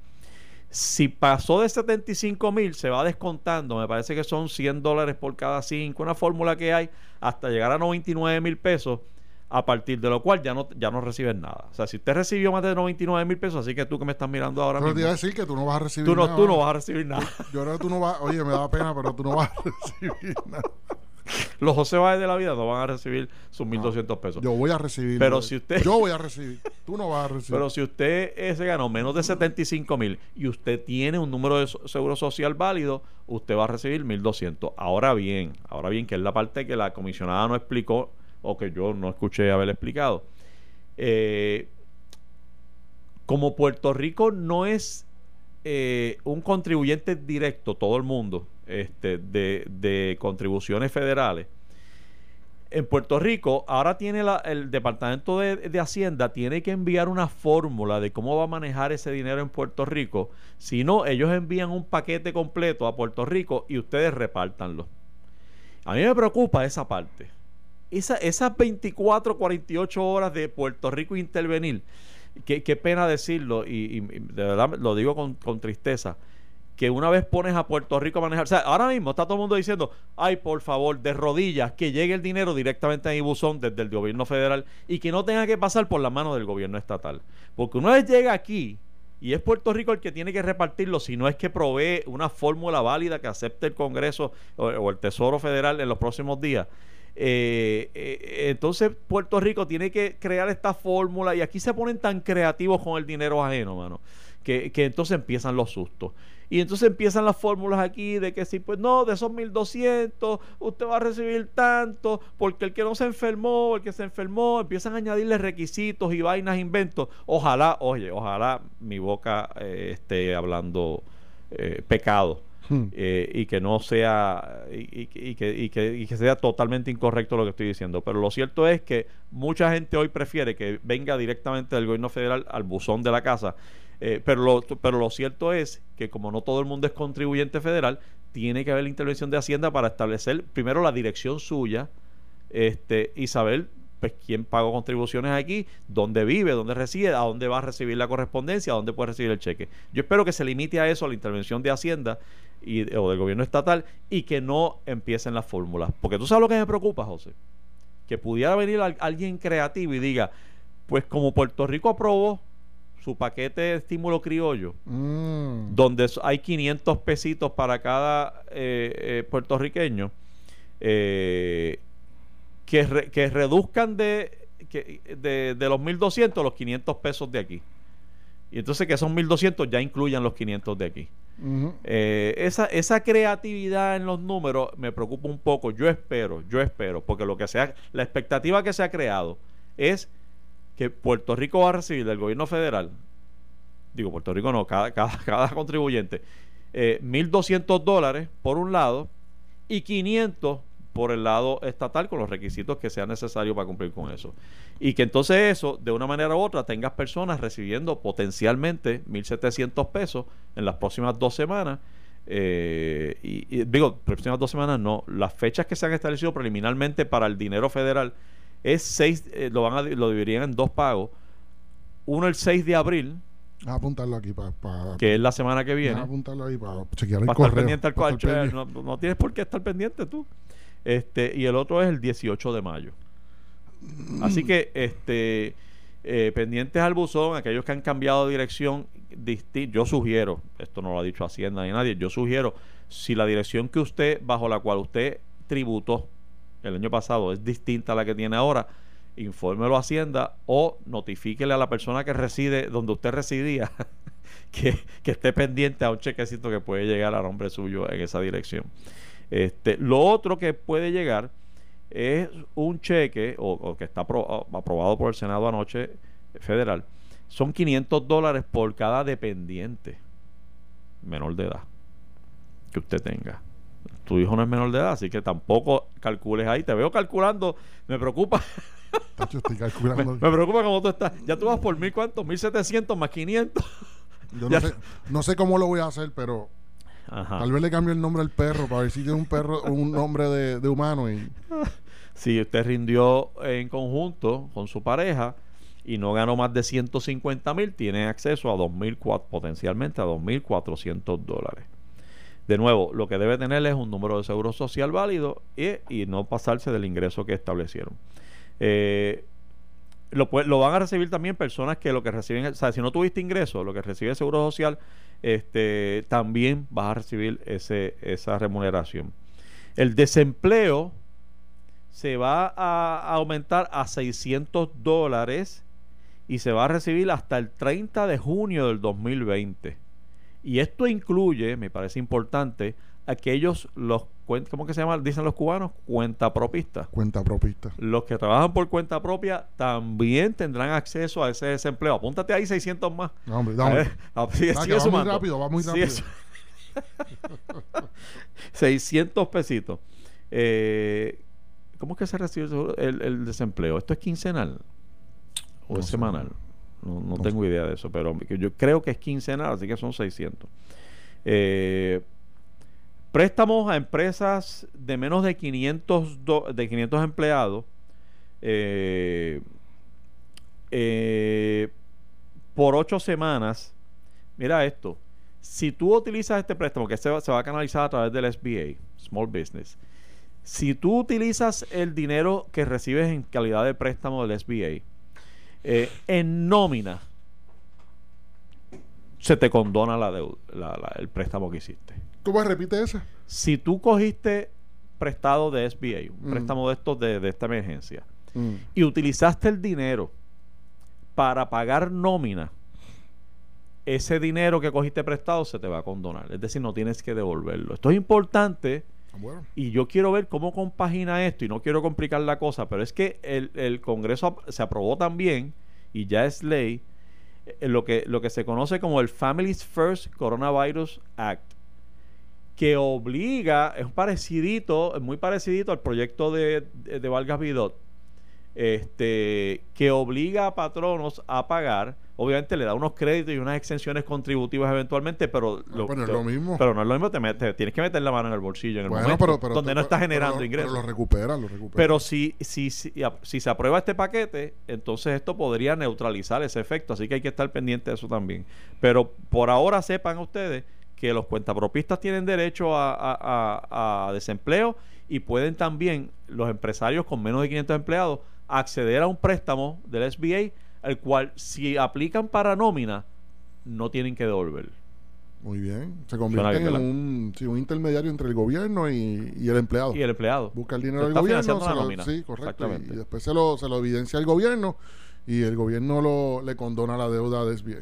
Si pasó de 75 mil, se va descontando, me parece que son 100 dólares por cada 5, una fórmula que hay hasta llegar a 99 mil pesos, a partir de lo cual ya no, ya no recibes nada. O sea, si usted recibió más de 99 mil pesos, así que tú que me estás mirando ahora Pero mismo, te iba a decir que tú no vas a recibir tú no, nada. tú no vas a recibir nada. Yo creo que tú no vas... Oye, me da pena, pero tú no vas a *laughs* recibir nada. *laughs* Los José Báez de la vida no van a recibir sus 1.200 pesos. Yo voy a recibir. Pero si usted- Yo voy a recibir. Tú no vas a recibir. Pero si usted eh, se ganó menos de 75 mil y usted tiene un número de so- seguro social válido, usted va a recibir 1.200. Ahora bien, ahora bien, que es la parte que la comisionada no explicó o que yo no escuché haber explicado. Eh, como Puerto Rico no es eh, un contribuyente directo, todo el mundo, este, de, de contribuciones federales, en Puerto Rico, ahora tiene la- el Departamento de, de Hacienda, tiene que enviar una fórmula de cómo va a manejar ese dinero en Puerto Rico. Si no, ellos envían un paquete completo a Puerto Rico y ustedes repártanlo. A mí me preocupa esa parte. Esa, esas 24, 48 horas de Puerto Rico intervenir, qué, qué pena decirlo, y, y- de verdad lo digo con, con tristeza, que una vez pones a Puerto Rico a manejar, o sea, ahora mismo está todo el mundo diciendo, ay, por favor, de rodillas, que llegue el dinero directamente a mi desde el gobierno federal y que no tenga que pasar por la mano del gobierno estatal. Porque una vez llega aquí, y es Puerto Rico el que tiene que repartirlo, si no es que provee una fórmula válida que acepte el Congreso o, o el Tesoro Federal en los próximos días. Eh, eh, entonces Puerto Rico tiene que crear esta fórmula y aquí se ponen tan creativos con el dinero ajeno, mano, que, que entonces empiezan los sustos. Y entonces empiezan las fórmulas aquí de que si, pues no, de esos 1200, usted va a recibir tanto, porque el que no se enfermó, el que se enfermó, empiezan a añadirle requisitos y vainas, inventos. Ojalá, oye, ojalá mi boca eh, esté hablando eh, pecado. Hmm. eh, y que no sea y, y- y que, y que- y que sea totalmente incorrecto lo que estoy diciendo pero lo cierto es que mucha gente hoy prefiere que venga directamente del gobierno federal al buzón de la casa eh, pero, lo, pero lo cierto es que como no todo el mundo es contribuyente federal tiene que haber la intervención de Hacienda para establecer primero la dirección suya este y saber pues quién pagó contribuciones aquí, dónde vive, dónde reside, a dónde va a recibir la correspondencia, a dónde puede recibir el cheque. Yo espero que se limite a eso, la intervención de Hacienda y, o del gobierno estatal y que no empiecen las fórmulas. Porque tú sabes lo que me preocupa, José. Que pudiera venir al- alguien creativo y diga, pues como Puerto Rico aprobó su paquete de estímulo criollo, Mm. donde hay 500 pesitos para cada eh, eh, puertorriqueño, eh, que, re- que reduzcan de, que, de, de los 1.200 los 500 pesos de aquí. Y entonces que son 1.200 ya incluyan los 500 de aquí. Esa, esa creatividad en los números me preocupa un poco. Yo espero, yo espero, porque lo que sea, la expectativa que se ha creado es que Puerto Rico va a recibir del gobierno federal, digo Puerto Rico no, cada, cada, *laughs* cada contribuyente, eh, 1.200 dólares por un lado y 500 por el lado estatal con los requisitos que sean necesarios para cumplir con eso. Y que entonces eso, de una manera u otra, tengas personas recibiendo potencialmente 1.700 pesos en las próximas dos semanas. eh, y, y digo, próximas dos semanas no, las fechas que se han establecido preliminarmente para el dinero federal es seis, eh, lo van a lo dividirían en dos pagos. Uno el 6 de abril, Déjame apuntarlo aquí para. Pa, que es la semana que viene. déjame apuntarlo ahí para chequear el Para correo. estar pendiente al pa' cual estar pendiente. no, no tienes por qué estar pendiente tú. Este, y el otro es el 18 de mayo. Así que este eh, pendientes al buzón, aquellos que han cambiado de dirección, yo sugiero, esto no lo ha dicho Hacienda ni nadie, yo sugiero, si la dirección que usted, bajo la cual usted tributó el año pasado es distinta a la que tiene ahora, infórmelo a Hacienda o notifíquele a la persona que reside donde usted residía *laughs* que, esté pendiente a un chequecito que puede llegar a nombre suyo en esa dirección. Este, lo otro que puede llegar es un cheque o, o que está aprobado por el Senado anoche federal. Son 500 dólares por cada dependiente menor de edad que usted tenga. Tu hijo no es menor de edad, así que tampoco calcules ahí. Te veo calculando, me preocupa. *laughs* Tacho, estoy Me, calculando. me preocupa cómo tú estás. Ya tú vas por mil cuántos, mil setecientos más 500. *laughs* Yo no sé, no sé cómo lo voy a hacer, pero Ajá. tal vez le cambio el nombre al perro para ver si tiene un perro, un nombre de, de humano. Y *laughs* Si usted rindió en conjunto con su pareja y no ganó más de 150 mil, tiene acceso a 2.000, potencialmente a 2.400 dólares. De nuevo, lo que debe tener es un número de seguro social válido y, no pasarse del ingreso que establecieron. Eh, lo, van a recibir también personas que lo que reciben, o sea, si no tuviste ingreso, lo que recibe el seguro social, este, también vas a recibir esa remuneración. El desempleo se va a aumentar a 600 dólares y se va a recibir hasta el 30 de junio del 2020. Y esto incluye, me parece importante, aquellos, los, ¿cómo que se llama? Dicen los cubanos, cuentapropistas. cuenta propista. Los que trabajan por cuenta propia también tendrán acceso a ese desempleo. Apúntate ahí 600 más. No, hombre, A dame. ver, a- sigue- sigue va muy sumando. rápido, va muy Sigue rápido. *laughs* su- 600 pesitos. Eh, ¿Cómo es que se recibe el el, desempleo? ¿Esto es quincenal o No es sé. No, no No tengo idea de eso, pero yo creo que es quincenal, así que son 600. Eh, préstamos a empresas de menos de 500, do- de 500 empleados eh, eh, por ocho semanas. Mira esto. Si tú utilizas este préstamo, que se se va a canalizar a través del SBA, Small Business, si tú utilizas el dinero que recibes en calidad de préstamo del SBA eh, en nómina, se te condona la deuda, la- la- el préstamo que hiciste. ¿Tú vas a repetir ese? Si tú cogiste prestado de SBA, un Mm. préstamo de estos de, de esta emergencia, Mm. y utilizaste el dinero para pagar nómina, ese dinero que cogiste prestado se te va a condonar. Es decir, no tienes que devolverlo. Esto es importante Y yo quiero ver cómo compagina esto y no quiero complicar la cosa, pero es que el, el Congreso se aprobó también y ya es ley eh, lo que, lo que se conoce como el Families First Coronavirus Act que obliga, es parecidito, es muy parecidito al proyecto de, de, de Vargas Vidot, este, que obliga a patronos a pagar, obviamente le da unos créditos y unas exenciones contributivas eventualmente, pero, Ah, pero es lo mismo. pero no es lo mismo, te, metes- tienes que meter la mano en el bolsillo en el bueno momento pero, pero donde no está generando lo- ingresos. Pero lo recupera, lo recupera. Pero si, si, si, si se aprueba este paquete, entonces esto podría neutralizar ese efecto, así que hay que estar pendiente de eso también. Pero por ahora sepan ustedes que los cuentapropistas tienen derecho a, a- a- a desempleo y pueden también los empresarios con menos de 500 empleados acceder a un préstamo del SBA, el cual si aplican para nómina, no tienen que devolver. Muy bien. Se convierte en un, sí, un intermediario entre el gobierno y, y el empleado. Y el empleado. Busca el dinero del gobierno. se lo- nómina. sí, correcto. Y después se lo, se lo evidencia el gobierno y el gobierno lo, le condona la deuda de SBA.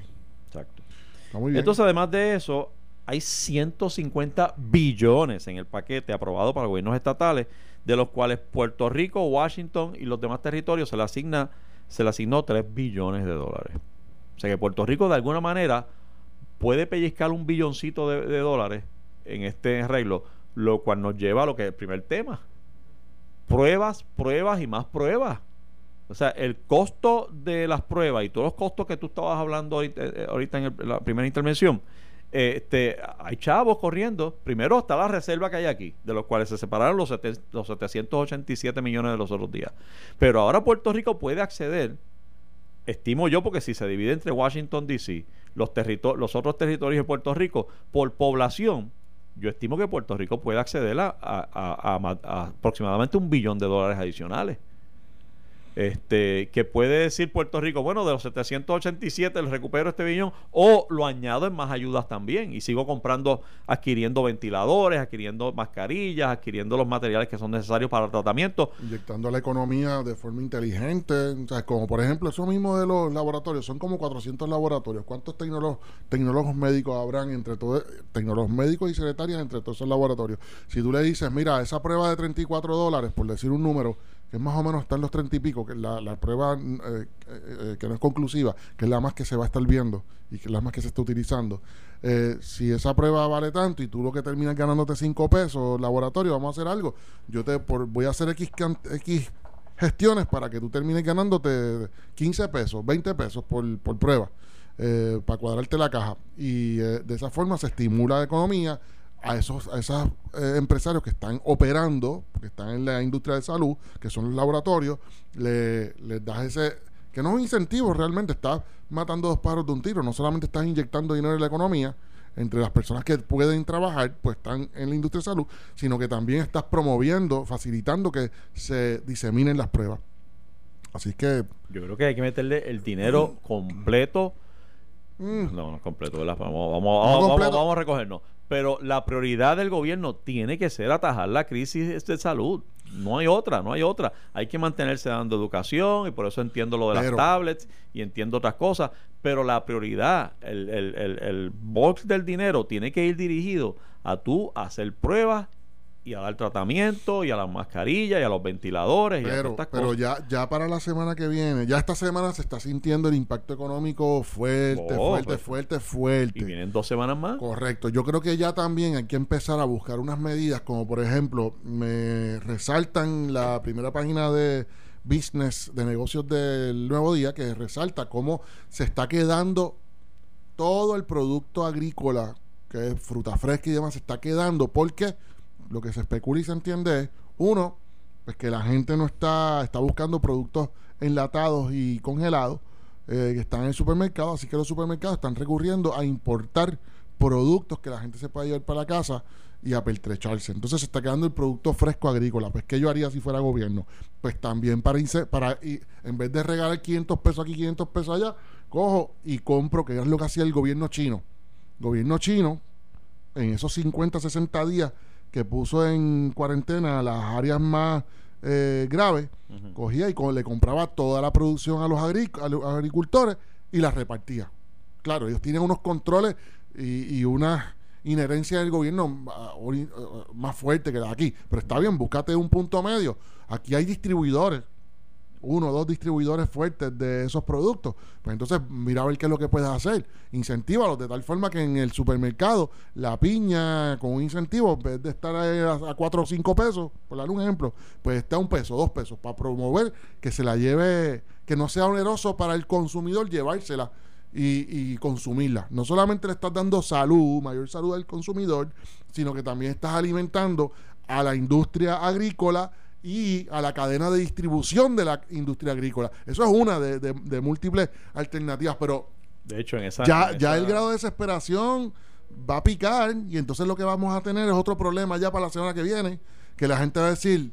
Exacto. Está muy bien. Entonces, además de eso, hay 150 billones en el paquete aprobado para gobiernos estatales, de los cuales Puerto Rico, Washington y los demás territorios se le asigna se le asignó 3 billones de dólares. O sea que Puerto Rico de alguna manera puede pellizcar un billoncito de, dólares en este arreglo, lo cual nos lleva a lo que es el primer tema. Pruebas, pruebas y más pruebas. O sea, el costo de las pruebas y todos los costos que tú estabas hablando ahorita, eh, en, la primera intervención, este, hay chavos corriendo. Primero está la reserva que hay aquí, de los cuales se separaron los, sete- los 787 millones de los otros días. Pero ahora Puerto Rico puede acceder, estimo yo, porque si se divide entre Washington, D.C., los, los otros territorios de Puerto Rico, por población, yo estimo que Puerto Rico puede acceder a aproximadamente un billón de dólares adicionales. Este, que puede decir Puerto Rico, bueno, de los 787 le recupero este billón o lo añado en más ayudas también y sigo comprando, adquiriendo ventiladores, adquiriendo mascarillas, adquiriendo los materiales que son necesarios para el tratamiento. inyectando a la economía de forma inteligente. O como por ejemplo, eso mismo de los laboratorios, son como 400 laboratorios. ¿Cuántos tecnólogos, tecnólogos médicos habrán entre todos, tecnólogos médicos y secretarias entre todos esos laboratorios? Si tú le dices, mira, esa prueba de 34 dólares, por decir un número, que es más o menos está en los 30 y pico, que la, la prueba mm, eh, eh, que no es conclusiva, que es la más que se va a estar viendo y que es la más que se está utilizando. Eh, si esa prueba vale tanto y tú lo que terminas ganándote 5 pesos, laboratorio, vamos a hacer algo. Yo te voy a hacer X, X gestiones para que tú termines ganándote 15 pesos, 20 pesos por, por prueba, para cuadrarte la caja. Y de esa forma se estimula la economía, a esos, a esos eh, empresarios que están operando, que están en la industria de salud, que son los laboratorios, le, les das ese, que no es un incentivo realmente, estás matando dos pájaros de un tiro, no solamente estás inyectando dinero en la economía, entre las personas que pueden trabajar, pues están en la industria de salud, sino que también estás promoviendo, facilitando que se diseminen las pruebas. Así que... Yo creo que hay que meterle el dinero completo. Mm. No, no completo, Vamos, vamos, vamos, vamos, a recogernos. Pero la prioridad del gobierno tiene que ser atajar la crisis de salud. No hay otra, no hay otra. Hay que mantenerse dando educación y por eso entiendo lo de las tablets y entiendo otras cosas. Pero la prioridad, el, el, el, el box del dinero tiene que ir dirigido a tú hacer pruebas y a dar tratamiento y a las mascarillas y a los ventiladores pero, pero ya ya para la semana que viene ya esta semana se está sintiendo el impacto económico fuerte oh, fuerte pues, fuerte fuerte. Y vienen dos semanas más. Correcto. Yo creo que ya también hay que empezar a buscar unas medidas como por ejemplo me resaltan la primera página de business de negocios del nuevo día que resalta cómo se está quedando todo el producto agrícola que es fruta fresca y demás se está quedando. Porque lo que se especula y se entiende es, uno, pues que la gente no está, está buscando productos enlatados y congelados eh, que están en el supermercado, así que los supermercados están recurriendo a importar productos que la gente se pueda llevar para la casa y a pertrecharse. Entonces se está quedando el producto fresco agrícola. Pues, ¿qué yo haría si fuera gobierno? Pues también para, para en vez de regalar 500 pesos aquí, 500 pesos allá, cojo y compro, que es lo que hacía el gobierno chino. gobierno chino, en esos 50, 60 días que puso en cuarentena las áreas más eh, graves, cogía y le compraba toda la producción a los, agricultores y la repartía. Claro, ellos tienen unos controles y, una inherencia del gobierno ah, ah, más fuerte que la de aquí. Pero está bien, búscate un punto medio. Aquí hay distribuidores uno o dos distribuidores fuertes de esos productos. Pues entonces, mira a ver qué es lo que puedes hacer. Incentívalos de tal forma que en el supermercado la piña con un incentivo, en vez de estar a, cuatro o cinco pesos, por dar un ejemplo, pues está a un peso, dos pesos, para promover que se la lleve, que no sea oneroso para el consumidor llevársela. Y, y, consumirla. No solamente le estás dando salud, mayor salud al consumidor, sino que también estás alimentando a la industria agrícola y a la cadena de distribución de la industria agrícola. Eso es una de, múltiples alternativas, pero de hecho en esa, ya, ya el grado de desesperación va a picar y entonces lo que vamos a tener es otro problema ya para la semana que viene, que la gente va a decir,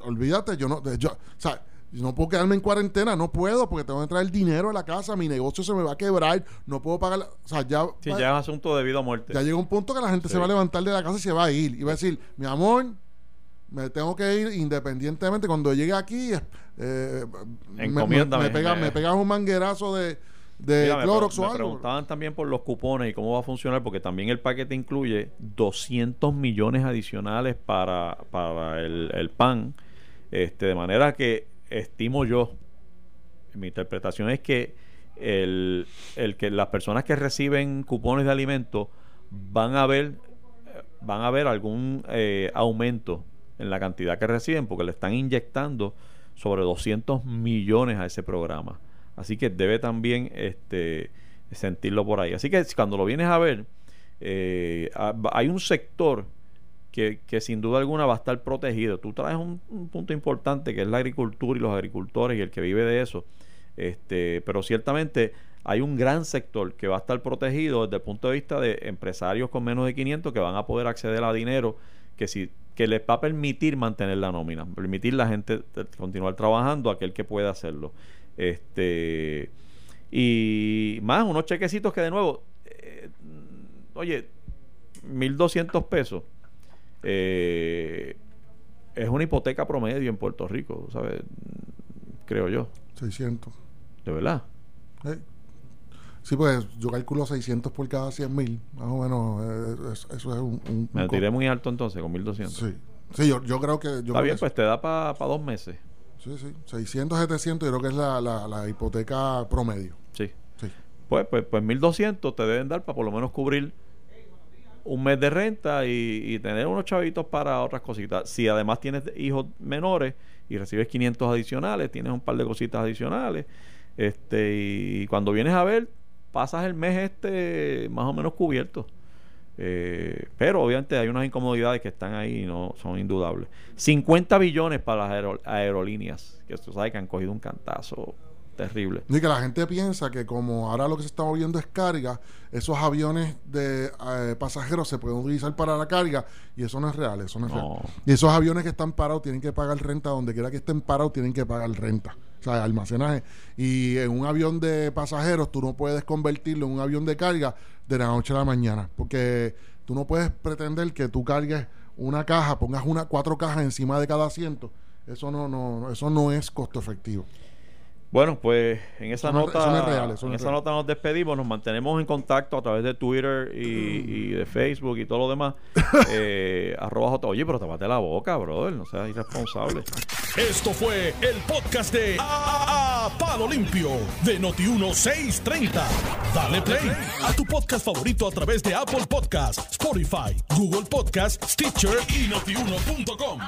olvídate, yo no, yo, o sea, no puedo quedarme en cuarentena, no puedo porque tengo que traer dinero a la casa, mi negocio se me va a quebrar, no puedo pagar, o sea, ya... ya es asunto de vida o muerte. Ya llega un punto que la gente se va a levantar de la casa y se va a ir y va a decir, mi amor, me tengo que ir independientemente. Cuando llegue aquí, eh, me, me, pegas un manguerazo de, de Clorox o algo. Me preguntaban también por los cupones y cómo va a funcionar, porque también el paquete incluye 200 millones adicionales para, para el, el PAN. Este, de manera que estimo yo, mi interpretación es que el, el que las personas que reciben cupones de alimentos van a ver van a ver algún eh, aumento en la cantidad que reciben porque le están inyectando sobre 200 millones a ese programa. Así que debe también este, sentirlo por ahí. Así que cuando lo vienes a ver, eh, hay un sector que, sin duda alguna va a estar protegido. Tú traes un, punto importante que es la agricultura y los agricultores y el que vive de eso. Este, pero ciertamente hay un gran sector que va a estar protegido desde el punto de vista de empresarios con menos de 500 que van a poder acceder a dinero que si que les va a permitir mantener la nómina, permitir la gente continuar trabajando, aquel que pueda hacerlo. Este y más unos chequecitos que de nuevo, eh, oye, 1200 pesos eh, es una hipoteca promedio en Puerto Rico, ¿sabes? Creo yo. 600. ¿De verdad? Sí, pues yo calculo 600 por cada 100 mil, más o menos. Eh, eso es un, Me tiré muy alto entonces, con 1200. Sí, Sí, yo, yo creo que... Yo Está creo bien, que pues te da para dos meses. Sí, sí. 600, 700 yo creo que es la, la, la hipoteca promedio. Sí. Sí. Pues, pues, pues 1200 te deben dar para por lo menos cubrir un mes de renta y, y tener unos chavitos para otras cositas. Si además tienes hijos menores y recibes 500 adicionales, tienes un par de cositas adicionales. Este, y cuando vienes a ver, pasas el mes este más o menos cubierto. Eh, pero obviamente hay unas incomodidades que están ahí y no son indudables. 50 billones para las aero- aerolíneas, que tú sabes que han cogido un cantazo terrible. Y que la gente piensa que como ahora lo que se está moviendo es carga, esos aviones de eh, pasajeros se pueden utilizar para la carga y eso no es real, eso no es No. real. Y esos aviones que están parados tienen que pagar renta, donde quiera que estén parados tienen que pagar renta, o sea, almacenaje. Y en un avión de pasajeros tú no puedes convertirlo en un avión de carga de la noche a la mañana, porque tú no puedes pretender que tú cargues una caja, pongas una cuatro cajas encima de cada asiento. Eso no, no, eso no es costo efectivo. Bueno, pues en esa es- nota, eso no es real, eso en esa nota nos despedimos, nos mantenemos en contacto a través de Twitter y, Mm. y de Facebook y todo lo demás. *laughs* eh, arroba J. Oye, pero tapate la boca, brother, no seas irresponsable. Esto fue el podcast de A, A- Palo Limpio de Noti1630. Dale play a tu podcast favorito a través de Apple Podcasts, Spotify, Google Podcasts, Stitcher y notiuno.com.